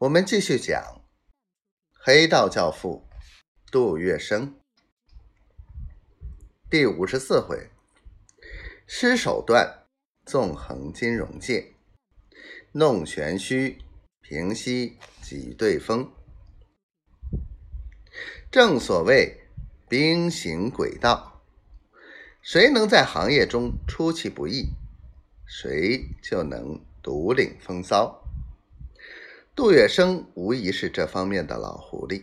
我们继续讲黑道教父杜月笙第五十四回：施手段纵横金融界，弄玄虚平息挤兑风。正所谓兵行诡道，谁能在行业中出其不意，谁就能独领风骚。杜月笙无疑是这方面的老狐狸。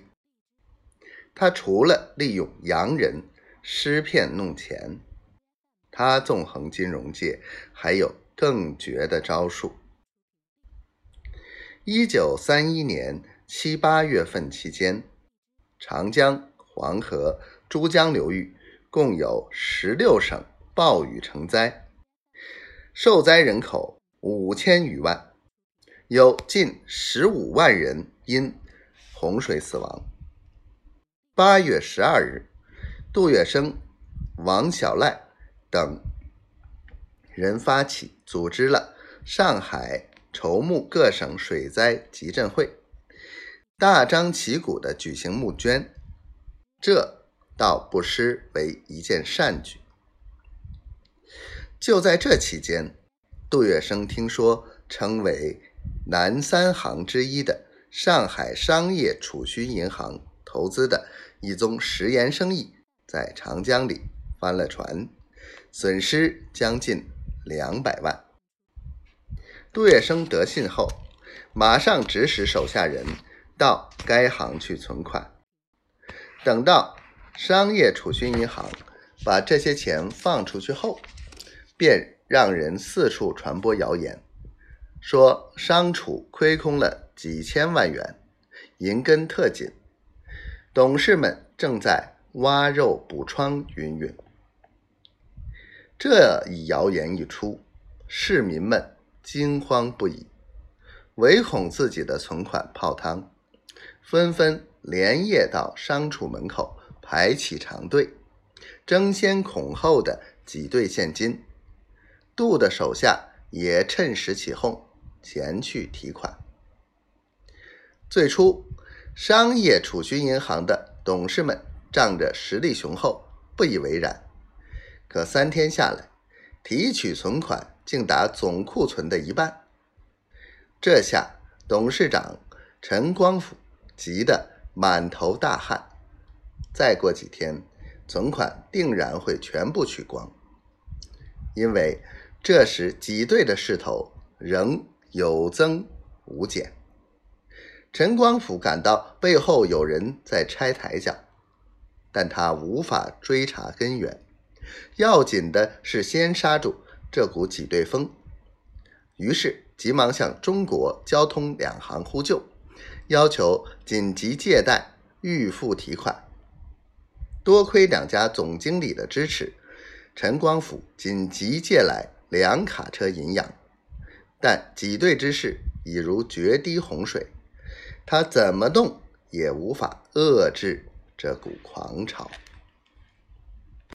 他除了利用洋人施骗弄钱，他纵横金融界还有更绝的招数。一九三一年七八月份期间，长江、黄河、珠江流域共有十六省暴雨成灾，受灾人口五千余万。有近十五万人因洪水死亡。八月十二日，杜月笙、王小赖等人发起组织了上海筹募各省水灾急赈会，大张旗鼓的举行募捐，这倒不失为一件善举。就在这期间，杜月笙听说称为。南三行之一的上海商业储蓄银行投资的一宗食盐生意，在长江里翻了船，损失将近两百万。杜月笙得信后，马上指使手下人到该行去存款。等到商业储蓄银行把这些钱放出去后，便让人四处传播谣言。说商储亏空了几千万元，银根特紧，董事们正在挖肉补疮，云云。这一谣言一出，市民们惊慌不已，唯恐自己的存款泡汤，纷纷连夜到商储门口排起长队，争先恐后的挤兑现金。杜的手下也趁势起哄。前去提款。最初，商业储蓄银行的董事们仗着实力雄厚，不以为然。可三天下来，提取存款竟达总库存的一半。这下，董事长陈光甫急得满头大汗。再过几天，存款定然会全部取光，因为这时挤兑的势头仍。有增无减。陈光甫感到背后有人在拆台脚，但他无法追查根源。要紧的是先刹住这股挤兑风。于是急忙向中国交通两行呼救，要求紧急借贷预付提款。多亏两家总经理的支持，陈光甫紧急借来两卡车银两。但挤兑之势已如决堤洪水，他怎么动也无法遏制这股狂潮。